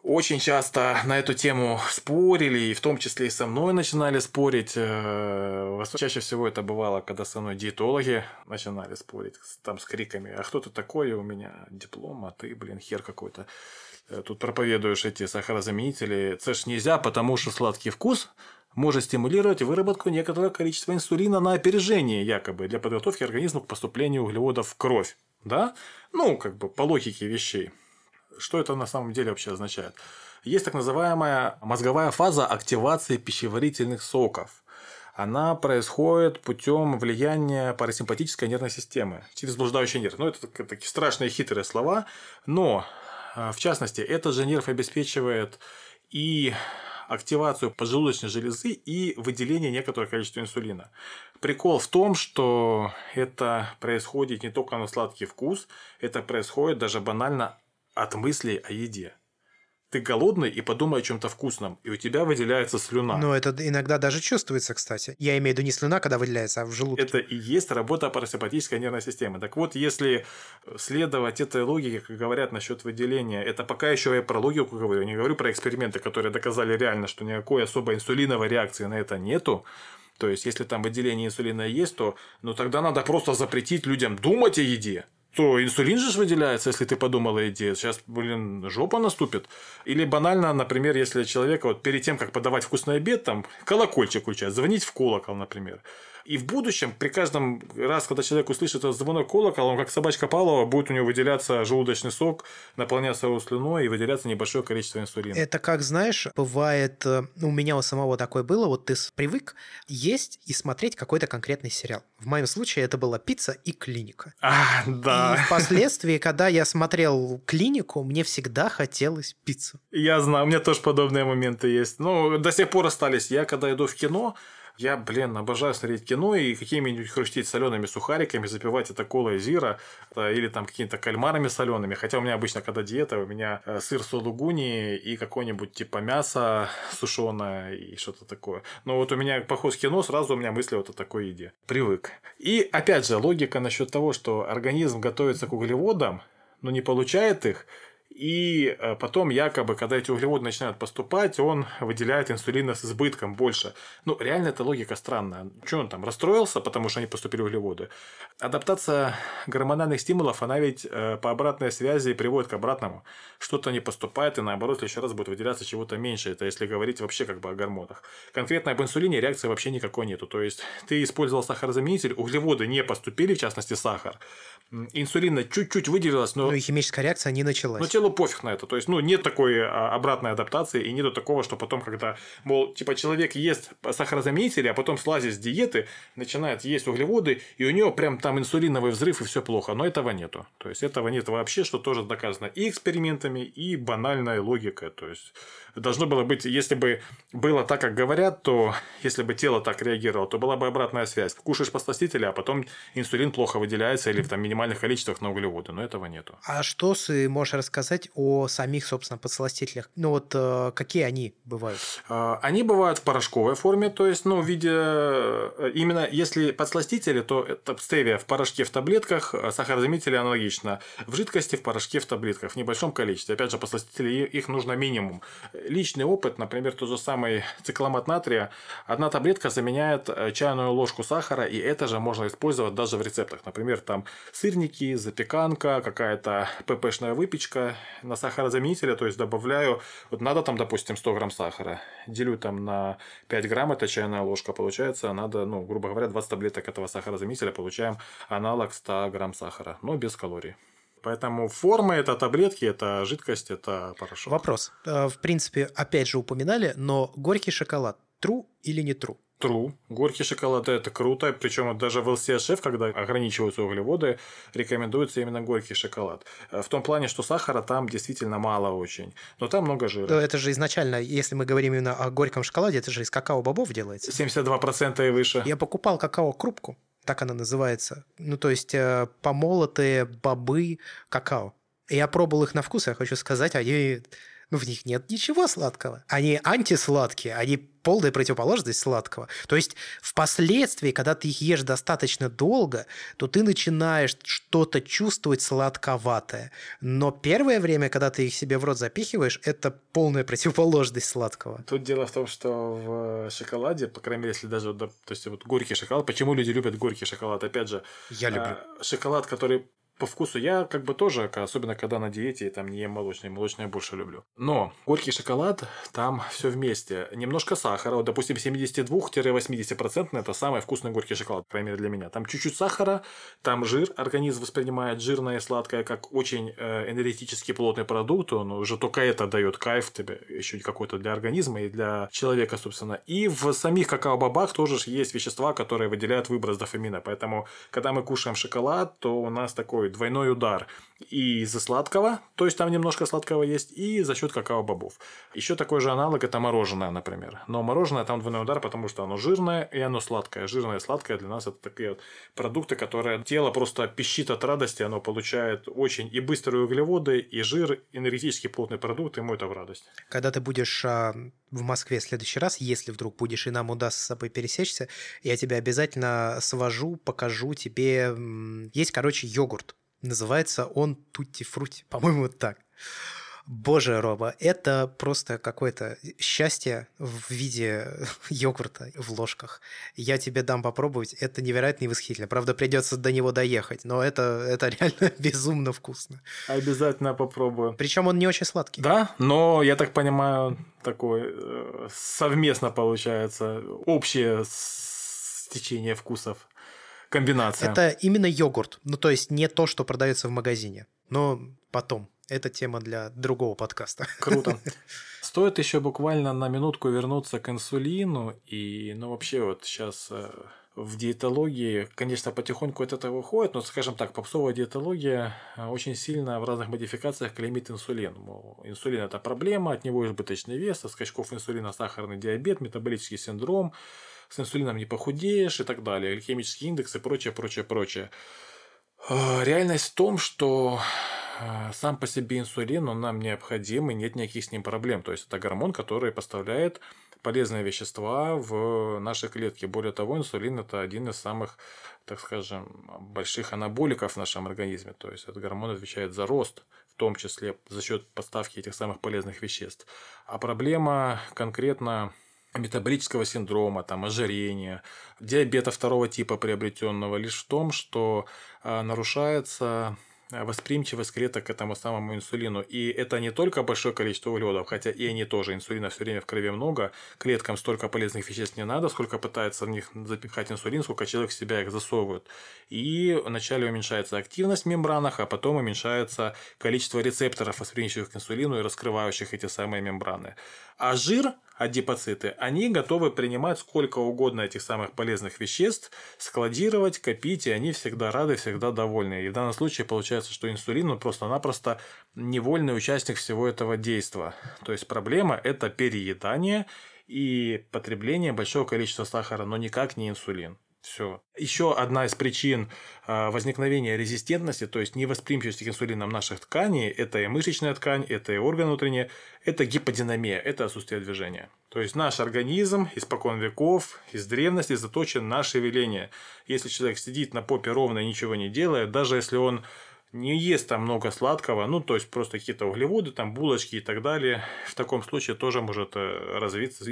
очень часто на эту тему спорили, и в том числе и со мной начинали спорить. Э, чаще всего это бывало, когда со мной диетологи начинали спорить, там с криками, а кто ты такой, у меня диплом, а ты, блин, хер какой-то. Э, тут проповедуешь эти сахарозаменители. Это ж нельзя, потому что сладкий вкус может стимулировать выработку некоторого количества инсулина на опережение, якобы, для подготовки организма к поступлению углеводов в кровь. Да? Ну, как бы по логике вещей. Что это на самом деле вообще означает? Есть так называемая мозговая фаза активации пищеварительных соков. Она происходит путем влияния парасимпатической нервной системы через блуждающий нерв. Ну, это такие страшные хитрые слова, но а, в частности, этот же нерв обеспечивает и активацию поджелудочной железы и выделение некоторого количества инсулина. Прикол в том, что это происходит не только на сладкий вкус, это происходит даже банально от мыслей о еде. Ты голодный и подумай о чем-то вкусном, и у тебя выделяется слюна. Ну, это иногда даже чувствуется, кстати. Я имею в виду не слюна, когда выделяется, а в желудке. Это и есть работа парасимпатической нервной системы. Так вот, если следовать этой логике, как говорят насчет выделения, это пока еще я про логику говорю, не говорю про эксперименты, которые доказали реально, что никакой особой инсулиновой реакции на это нету. То есть, если там выделение инсулина есть, то ну, тогда надо просто запретить людям думать о еде то инсулин же выделяется, если ты подумал о еде. Сейчас, блин, жопа наступит. Или банально, например, если человека вот перед тем, как подавать вкусный обед, там колокольчик включать, звонить в колокол, например. И в будущем, при каждом раз, когда человек услышит этот звонок колокола, он как собачка Павлова, будет у него выделяться желудочный сок, наполняться его слюной и выделяться небольшое количество инсулина. Это как, знаешь, бывает, э, у меня у самого такое было, вот ты привык есть и смотреть какой-то конкретный сериал. В моем случае это была пицца и клиника. А, да. И впоследствии, когда я смотрел клинику, мне всегда хотелось пиццу. Я знаю, у меня тоже подобные моменты есть. Ну, до сих пор остались. Я, когда иду в кино, я, блин, обожаю смотреть кино и какими-нибудь хрустеть солеными сухариками, запивать это колой зира или там какими-то кальмарами солеными. Хотя у меня обычно, когда диета, у меня э, сыр сулугуни и какое-нибудь типа мясо сушеное и что-то такое. Но вот у меня поход в кино, сразу у меня мысли вот о такой еде. Привык. И опять же, логика насчет того, что организм готовится к углеводам, но не получает их, и э, потом якобы, когда эти углеводы начинают поступать, он выделяет инсулина с избытком больше. Ну, реально эта логика странная. Что он там, расстроился, потому что они поступили углеводы? Адаптация гормональных стимулов, она ведь э, по обратной связи приводит к обратному. Что-то не поступает, и наоборот, в следующий раз будет выделяться чего-то меньше. Это если говорить вообще как бы о гормонах. Конкретно об инсулине реакции вообще никакой нету. То есть, ты использовал сахарозаменитель, углеводы не поступили, в частности сахар. Инсулина чуть-чуть выделилась, но... Ну и химическая реакция не началась. Но телу пофиг на это. То есть, ну, нет такой а, обратной адаптации, и нету такого, что потом, когда, мол, типа, человек ест сахарозаменители, а потом слазит с диеты, начинает есть углеводы, и у него прям там инсулиновый взрыв, и все плохо. Но этого нету. То есть, этого нет вообще, что тоже доказано и экспериментами, и банальной логикой. То есть, должно было быть, если бы было так, как говорят, то если бы тело так реагировало, то была бы обратная связь. Кушаешь посластители, а потом инсулин плохо выделяется или в там, минимальных количествах на углеводы. Но этого нету. А что ты можешь рассказать о самих, собственно, подсластителях? Ну вот э, какие они бывают? А, они бывают в порошковой форме, то есть, ну, в виде... Э, именно если подсластители, то это стевия в порошке, в таблетках, а сахарозаменители аналогично. В жидкости, в порошке, в таблетках, в небольшом количестве. Опять же, подсластители, их нужно минимум личный опыт, например, тот же самый цикламат натрия, одна таблетка заменяет э, чайную ложку сахара, и это же можно использовать даже в рецептах. Например, там сырники, запеканка, какая-то ППшная выпечка на сахарозаменителе, то есть добавляю, вот надо там, допустим, 100 грамм сахара, делю там на 5 грамм, это чайная ложка, получается, надо, ну, грубо говоря, 20 таблеток этого сахарозаменителя, получаем аналог 100 грамм сахара, но без калорий. Поэтому форма это таблетки, это жидкость, это порошок. Вопрос. Э, в принципе, опять же упоминали, но горький шоколад true или не true? True. Горький шоколад это круто, причем даже в LCHF, когда ограничиваются углеводы, рекомендуется именно горький шоколад. Э, в том плане, что сахара там действительно мало очень, но там много жира. Это же изначально, если мы говорим именно о горьком шоколаде, это же из какао-бобов делается. 72% и выше. Я покупал какао-крупку, так она называется. Ну, то есть э, помолотые бобы какао. Я пробовал их на вкус, я хочу сказать, они ну, в них нет ничего сладкого. Они антисладкие, они полная противоположность сладкого. То есть впоследствии, когда ты их ешь достаточно долго, то ты начинаешь что-то чувствовать сладковатое. Но первое время, когда ты их себе в рот запихиваешь, это полная противоположность сладкого. Тут дело в том, что в шоколаде, по крайней мере, если даже то есть вот горький шоколад, почему люди любят горький шоколад? Опять же, я люблю. А, шоколад, который по вкусу я как бы тоже, особенно когда на диете, там не ем молочный я больше люблю. Но горький шоколад, там все вместе. Немножко сахара, вот, допустим, 72-80% это самый вкусный горький шоколад, по крайней мере для меня. Там чуть-чуть сахара, там жир, организм воспринимает жирное и сладкое как очень э, энергетически плотный продукт, он уже только это дает кайф тебе, еще какой-то для организма и для человека, собственно. И в самих какао-бобах тоже есть вещества, которые выделяют выброс дофамина, поэтому, когда мы кушаем шоколад, то у нас такой такой двойной удар и из-за сладкого, то есть там немножко сладкого есть, и за счет какао-бобов. Еще такой же аналог это мороженое, например. Но мороженое там двойной удар, потому что оно жирное и оно сладкое. Жирное и сладкое для нас это такие вот продукты, которые тело просто пищит от радости, оно получает очень и быстрые углеводы, и жир, энергетически плотный продукт, ему это в радость. Когда ты будешь а, в Москве в следующий раз, если вдруг будешь и нам удастся с собой пересечься, я тебя обязательно свожу, покажу тебе. Есть, короче, йогурт Называется он Тутти Фрути. По-моему, вот так. Боже, Роба, это просто какое-то счастье в виде йогурта в ложках. Я тебе дам попробовать. Это невероятно и восхитительно. Правда, придется до него доехать, но это, это реально безумно вкусно. Обязательно попробую. Причем он не очень сладкий. Да, но я так понимаю, такой э, совместно получается общее стечение вкусов комбинация. Это именно йогурт. Ну, то есть не то, что продается в магазине. Но потом. Это тема для другого подкаста. Круто. Стоит еще буквально на минутку вернуться к инсулину. И, ну, вообще, вот сейчас э, в диетологии, конечно, потихоньку от этого выходит, но, скажем так, попсовая диетология э, очень сильно в разных модификациях клеймит инсулин. Мол, инсулин – это проблема, от него избыточный вес, от скачков инсулина сахарный диабет, метаболический синдром – с инсулином не похудеешь и так далее, гликемический индекс и прочее, прочее, прочее. А, реальность в том, что а, сам по себе инсулин, он нам необходим, и нет никаких с ним проблем. То есть, это гормон, который поставляет полезные вещества в наши клетки. Более того, инсулин – это один из самых, так скажем, больших анаболиков в нашем организме. То есть, этот гормон отвечает за рост, в том числе за счет поставки этих самых полезных веществ. А проблема конкретно метаболического синдрома, там, ожирения, диабета второго типа приобретенного лишь в том, что а, нарушается Э, восприимчивость клеток к этому самому инсулину. И это не только большое количество углеводов, хотя и они тоже, инсулина все время в крови много, клеткам столько полезных веществ не надо, сколько пытается в них запихать инсулин, сколько человек в себя их засовывает. И вначале уменьшается активность в мембранах, а потом уменьшается количество рецепторов, восприимчивых к инсулину и раскрывающих эти самые мембраны. А жир, адипоциты, они готовы принимать сколько угодно этих самых полезных веществ, складировать, копить, и они всегда рады, всегда довольны. И в данном случае получается, что инсулин он просто-напросто невольный участник всего этого действия. То есть проблема – это переедание и потребление большого количества сахара, но никак не инсулин. Все. Еще одна из причин а, возникновения резистентности, то есть невосприимчивости к инсулинам наших тканей, это и мышечная ткань, это и орган внутренний, это гиподинамия, это отсутствие движения. То есть наш организм испокон веков, из древности заточен на шевеление. Если человек сидит на попе ровно и ничего не делает, даже если он не ест там много сладкого, ну, то есть просто какие-то углеводы, там булочки и так далее, в таком случае тоже может э, развиться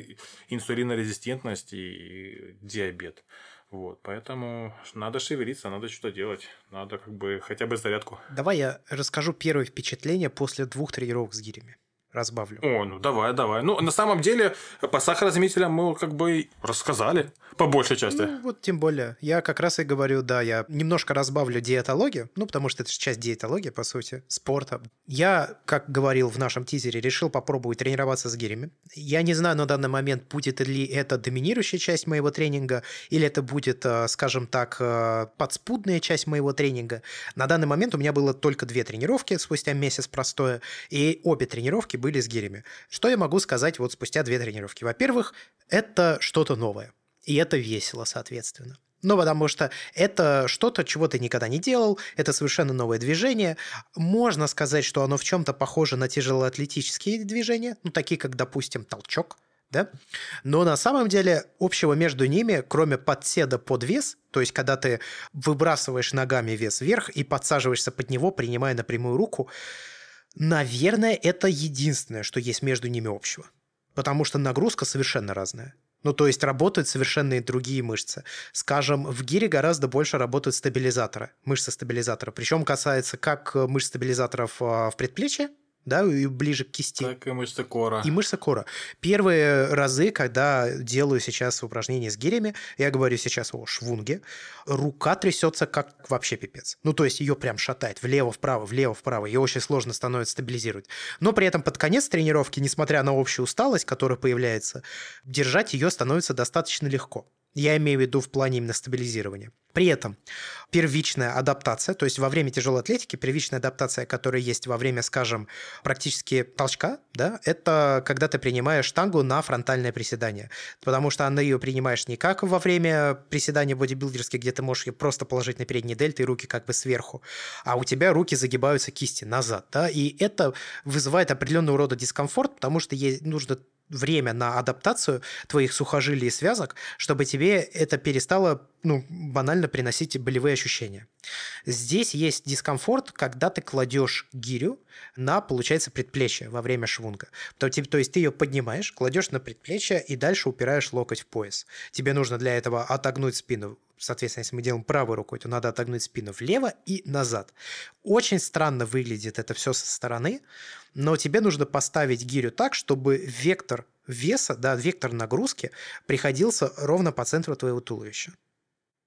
инсулинорезистентность и диабет. Вот, поэтому надо шевелиться, надо что-то делать, надо как бы хотя бы зарядку. Давай я расскажу первое впечатление после двух тренировок с гирями. Разбавлю. О, ну давай, давай. Ну, на самом деле, по сахарозаменителям мы как бы рассказали по большей части. Ну, вот тем более. Я как раз и говорю, да, я немножко разбавлю диетологию, ну, потому что это же часть диетологии, по сути, спорта. Я, как говорил в нашем тизере, решил попробовать тренироваться с гирями. Я не знаю на данный момент, будет ли это доминирующая часть моего тренинга, или это будет, э, скажем так, э, подспудная часть моего тренинга. На данный момент у меня было только две тренировки спустя месяц простое, и обе тренировки были с гирями. Что я могу сказать вот спустя две тренировки? Во-первых, это что-то новое. И это весело, соответственно. Ну, потому что это что-то, чего ты никогда не делал, это совершенно новое движение. Можно сказать, что оно в чем-то похоже на тяжелоатлетические движения, ну, такие как, допустим, толчок, да? Но на самом деле общего между ними, кроме подседа под вес, то есть когда ты выбрасываешь ногами вес вверх и подсаживаешься под него, принимая напрямую руку, наверное, это единственное, что есть между ними общего. Потому что нагрузка совершенно разная. Ну, то есть работают совершенно другие мышцы. Скажем, в гире гораздо больше работают стабилизаторы, мышцы стабилизатора. Причем касается как мышц стабилизаторов а, в предплечье, да, и ближе к кисти. Так и мышцы кора. И мышцы кора. Первые разы, когда делаю сейчас упражнения с гирями, я говорю сейчас о швунге, рука трясется как вообще пипец. Ну, то есть ее прям шатает влево-вправо, влево-вправо. Ее очень сложно становится стабилизировать. Но при этом под конец тренировки, несмотря на общую усталость, которая появляется, держать ее становится достаточно легко. Я имею в виду в плане именно стабилизирования. При этом первичная адаптация, то есть во время тяжелой атлетики первичная адаптация, которая есть во время, скажем, практически толчка, да, это когда ты принимаешь штангу на фронтальное приседание. Потому что она ее принимаешь не как во время приседания бодибилдерских, где ты можешь ее просто положить на передние дельты и руки как бы сверху, а у тебя руки загибаются кисти назад, да, и это вызывает определенного рода дискомфорт, потому что ей нужно время на адаптацию твоих сухожилий и связок, чтобы тебе это перестало ну, банально приносить болевые ощущения. Здесь есть дискомфорт, когда ты кладешь гирю на, получается, предплечье во время швунга. То, то есть ты ее поднимаешь, кладешь на предплечье и дальше упираешь локоть в пояс. Тебе нужно для этого отогнуть спину соответственно, если мы делаем правой рукой, то надо отогнуть спину влево и назад. Очень странно выглядит это все со стороны, но тебе нужно поставить гирю так, чтобы вектор веса, да, вектор нагрузки приходился ровно по центру твоего туловища.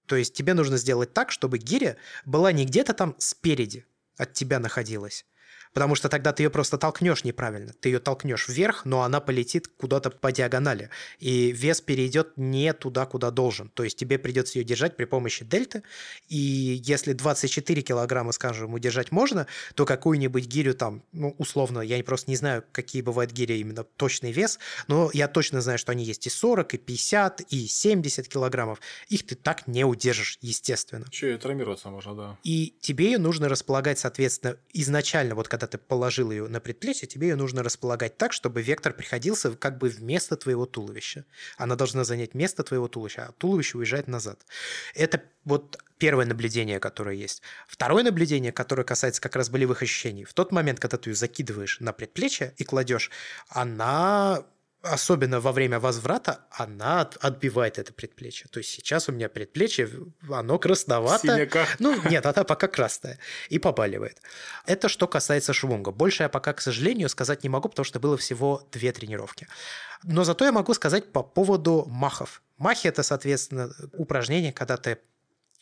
То есть тебе нужно сделать так, чтобы гиря была не где-то там спереди от тебя находилась, Потому что тогда ты ее просто толкнешь неправильно. Ты ее толкнешь вверх, но она полетит куда-то по диагонали. И вес перейдет не туда, куда должен. То есть тебе придется ее держать при помощи дельты. И если 24 килограмма, скажем, удержать можно, то какую-нибудь гирю там, ну, условно, я просто не знаю, какие бывают гири именно точный вес, но я точно знаю, что они есть и 40, и 50, и 70 килограммов. Их ты так не удержишь, естественно. Че, травмироваться можно, да. И тебе ее нужно располагать, соответственно, изначально, вот когда ты положил ее на предплечье, тебе ее нужно располагать так, чтобы вектор приходился как бы вместо твоего туловища. Она должна занять место твоего туловища, а туловище уезжает назад. Это вот первое наблюдение, которое есть. Второе наблюдение, которое касается как раз болевых ощущений. В тот момент, когда ты ее закидываешь на предплечье и кладешь, она особенно во время возврата, она отбивает это предплечье. То есть сейчас у меня предплечье, оно красновато. Синяка. Ну, нет, она пока красная. И побаливает. Это что касается швунга. Больше я пока, к сожалению, сказать не могу, потому что было всего две тренировки. Но зато я могу сказать по поводу махов. Махи – это, соответственно, упражнение, когда ты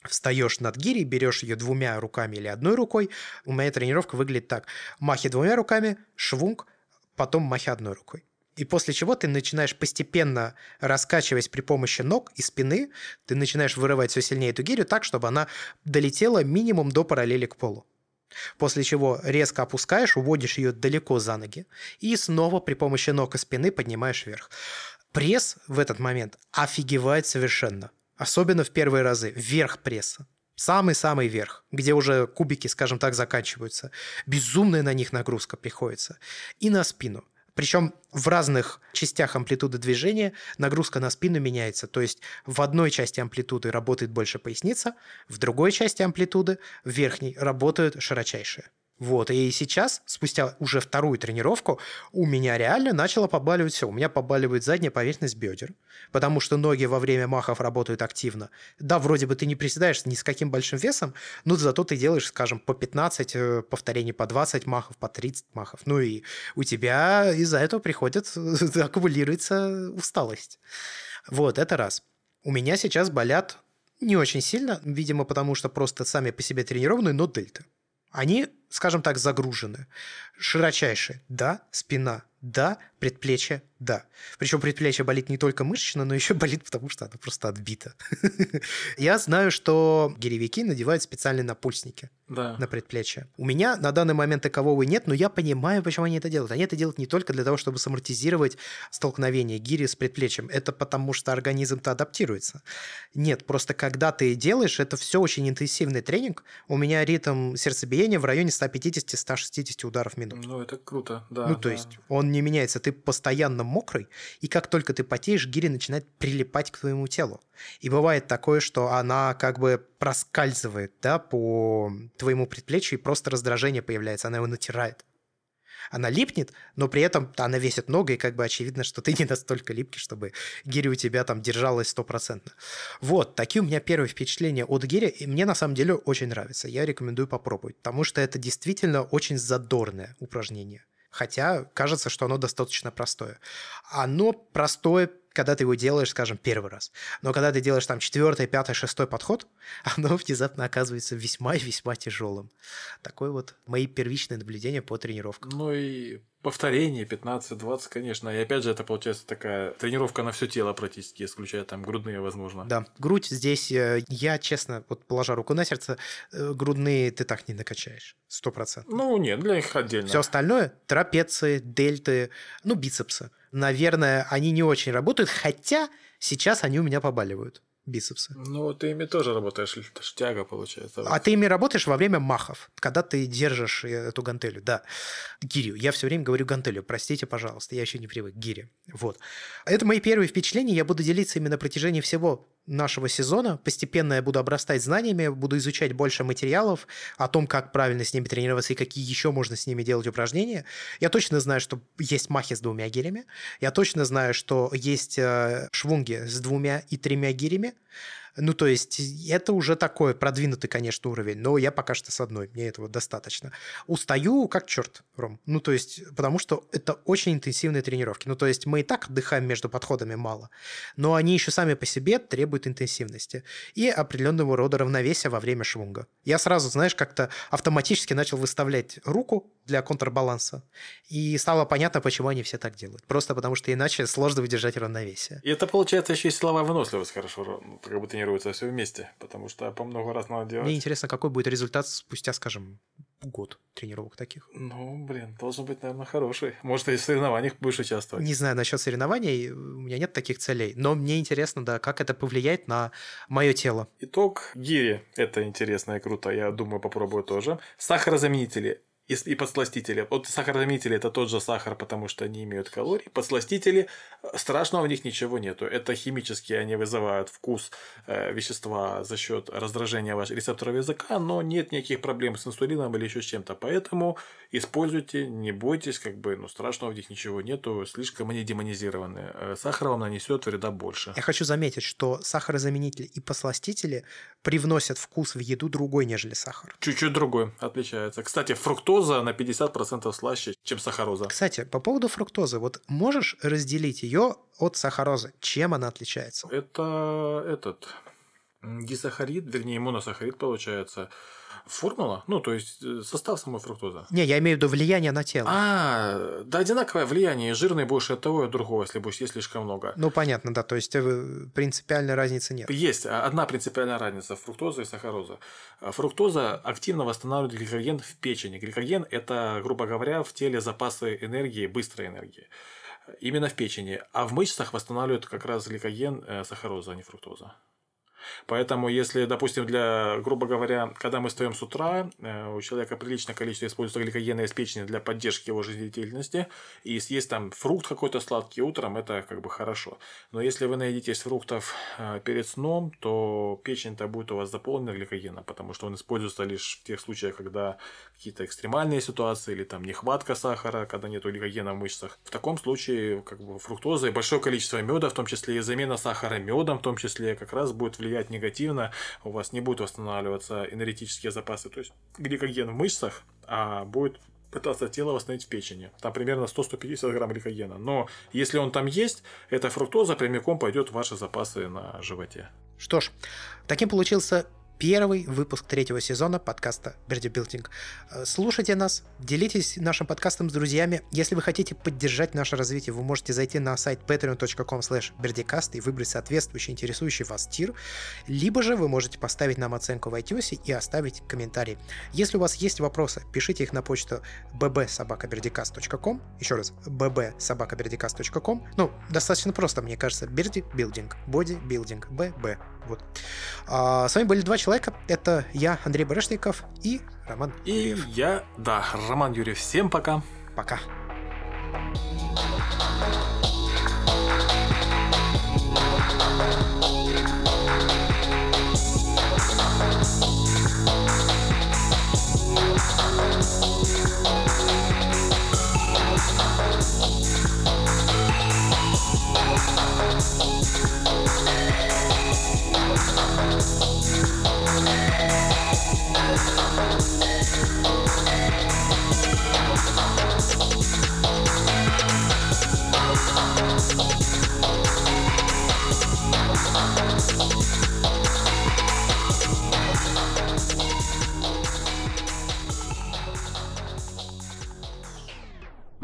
встаешь над гирей, берешь ее двумя руками или одной рукой. У меня тренировка выглядит так. Махи двумя руками, швунг, потом махи одной рукой. И после чего ты начинаешь постепенно раскачиваясь при помощи ног и спины, ты начинаешь вырывать все сильнее эту гирю так, чтобы она долетела минимум до параллели к полу. После чего резко опускаешь, уводишь ее далеко за ноги и снова при помощи ног и спины поднимаешь вверх. Пресс в этот момент офигевает совершенно. Особенно в первые разы. Вверх пресса. Самый-самый верх, где уже кубики, скажем так, заканчиваются. Безумная на них нагрузка приходится. И на спину – причем в разных частях амплитуды движения нагрузка на спину меняется. То есть в одной части амплитуды работает больше поясница, в другой части амплитуды, в верхней, работают широчайшие. Вот, и сейчас, спустя уже вторую тренировку, у меня реально начало побаливать все. У меня побаливает задняя поверхность бедер, потому что ноги во время махов работают активно. Да, вроде бы ты не приседаешь ни с каким большим весом, но зато ты делаешь, скажем, по 15 э, повторений, по 20 махов, по 30 махов. Ну и у тебя из-за этого приходит, аккумулируется усталость. Вот, это раз. У меня сейчас болят не очень сильно, видимо, потому что просто сами по себе тренированные, но дельты. Они, скажем так, загружены. Широчайшие. Да, спина. Да, предплечье. Да. Причем предплечье болит не только мышечно, но еще болит, потому что оно просто отбито. Я знаю, что гиревики надевают специальные напульсники на предплечье. У меня на данный момент такового нет, но я понимаю, почему они это делают. Они это делают не только для того, чтобы самортизировать столкновение гири с предплечьем. Это потому, что организм-то адаптируется. Нет, просто когда ты делаешь, это все очень интенсивный тренинг. У меня ритм сердцебиения в районе 150-160 ударов в минуту. Ну, это круто, да. Ну, то да. есть он не меняется, ты постоянно мокрый, и как только ты потеешь, гири начинает прилипать к твоему телу. И бывает такое, что она как бы проскальзывает да, по твоему предплечью, и просто раздражение появляется, она его натирает. Она липнет, но при этом она весит много, и как бы очевидно, что ты не настолько липкий, чтобы гири у тебя там держалась стопроцентно. Вот, такие у меня первые впечатления от гири, и мне на самом деле очень нравится. Я рекомендую попробовать, потому что это действительно очень задорное упражнение. Хотя кажется, что оно достаточно простое. Оно простое, когда ты его делаешь, скажем, первый раз. Но когда ты делаешь там четвертый, пятый, шестой подход, оно внезапно оказывается весьма и весьма тяжелым. Такое вот мои первичные наблюдения по тренировкам. Ну и повторение 15-20, конечно. И опять же, это получается такая тренировка на все тело практически, исключая там грудные, возможно. Да, грудь здесь, э, я честно, вот положа руку на сердце, э, грудные ты так не накачаешь, сто процентов. Ну, нет, для них отдельно. Все остальное, трапеции, дельты, ну, бицепсы. Наверное, они не очень работают, хотя сейчас они у меня побаливают, бицепсы. Ну, ты ими тоже работаешь, это ж тяга получается. А ты ими работаешь во время махов, когда ты держишь э, эту гантелю, да. Гирю. Я все время говорю гантелю, простите, пожалуйста, я еще не привык к гире. Вот. Это мои первые впечатления, я буду делиться именно на протяжении всего нашего сезона. Постепенно я буду обрастать знаниями, буду изучать больше материалов о том, как правильно с ними тренироваться и какие еще можно с ними делать упражнения. Я точно знаю, что есть махи с двумя гирями. Я точно знаю, что есть э, швунги с двумя и тремя гирями. Ну, то есть, это уже такой продвинутый, конечно, уровень, но я пока что с одной, мне этого достаточно. Устаю как черт, Ром. Ну, то есть, потому что это очень интенсивные тренировки. Ну, то есть, мы и так отдыхаем между подходами мало, но они еще сами по себе требуют интенсивности и определенного рода равновесия во время швунга. Я сразу, знаешь, как-то автоматически начал выставлять руку для контрбаланса, и стало понятно, почему они все так делают. Просто потому, что иначе сложно выдержать равновесие. И это получается еще и силовая выносливость хорошо как бы тренируется все вместе, потому что по много раз надо делать. Мне интересно, какой будет результат спустя, скажем, год тренировок таких. Ну, блин, должен быть, наверное, хороший. Может, и в соревнованиях будешь участвовать. Не знаю насчет соревнований, у меня нет таких целей, но мне интересно, да, как это повлияет на мое тело. Итог гири. Это интересно и круто. Я думаю, попробую тоже. Сахарозаменители и, и подсластители. Вот сахарозаменители это тот же сахар, потому что они имеют калорий. Подсластители страшного в них ничего нету. Это химические, они вызывают вкус э, вещества за счет раздражения ваших рецепторов языка, но нет никаких проблем с инсулином или еще с чем-то. Поэтому используйте, не бойтесь, как бы, ну, страшного в них ничего нету, слишком они демонизированы. Э, Сахар вам нанесет вреда больше. Я хочу заметить, что сахарозаменители и посластители привносят вкус в еду другой, нежели сахар. Чуть-чуть другой отличается. Кстати, фруктоза на 50% слаще, чем сахароза. Кстати, по поводу фруктозы, вот можешь разделить ее от сахарозы? Чем она отличается? Это этот дисахарид, вернее моносахарид получается. Формула, ну то есть э, состав самой фруктозы. Не, я имею в виду влияние на тело. А, да одинаковое влияние, жирный больше от того и от другого, если будешь есть слишком много. Ну, понятно, да, то есть э, принципиальной разницы нет. Есть одна принципиальная разница фруктоза и сахароза. А Фруктоза активно восстанавливает гликоген в печени. Гликоген – это, грубо говоря, в теле запасы энергии, быстрой энергии. Именно в печени. А в мышцах восстанавливает как раз гликоген э, сахароза, а не фруктоза. Поэтому, если, допустим, для, грубо говоря, когда мы встаем с утра, э, у человека приличное количество используется гликогена из печени для поддержки его жизнедеятельности, и съесть там фрукт какой-то сладкий утром, это как бы хорошо. Но если вы наедитесь фруктов э, перед сном, то печень-то будет у вас заполнена гликогеном, потому что он используется лишь в тех случаях, когда какие-то экстремальные ситуации или там нехватка сахара, когда нет гликогена в мышцах. В таком случае как бы фруктоза и большое количество меда, в том числе и замена сахара медом, в том числе как раз будет влиять негативно, у вас не будут восстанавливаться энергетические запасы, то есть гликоген в мышцах, а будет пытаться тело восстановить в печени. Там примерно 100-150 грамм гликогена. Но если он там есть, эта фруктоза прямиком пойдет в ваши запасы на животе. Что ж, таким получился первый выпуск третьего сезона подкаста Берди Билдинг. Э, слушайте нас, делитесь нашим подкастом с друзьями. Если вы хотите поддержать наше развитие, вы можете зайти на сайт patreon.com berdicast и выбрать соответствующий интересующий вас тир, либо же вы можете поставить нам оценку в iTunes и оставить комментарий. Если у вас есть вопросы, пишите их на почту bbsobakaberdicast.com еще раз, bbsobakaberdicast.com ну, достаточно просто, мне кажется, Берди Билдинг, Боди Билдинг, bb вот. А, с вами были два человека. Это я, Андрей Барышников и Роман И Юрьев. я, да, Роман Юрьев. Всем пока. Пока.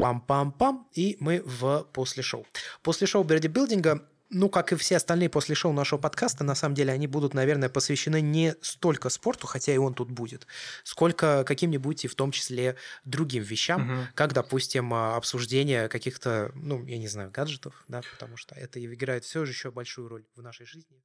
Пам-пам-пам, и мы в после шоу. После шоу Берди Билдинга ну, как и все остальные после шоу нашего подкаста, на самом деле они будут, наверное, посвящены не столько спорту, хотя и он тут будет, сколько каким-нибудь и в том числе другим вещам, угу. как, допустим, обсуждение каких-то, ну, я не знаю, гаджетов, да, потому что это играет все же еще большую роль в нашей жизни.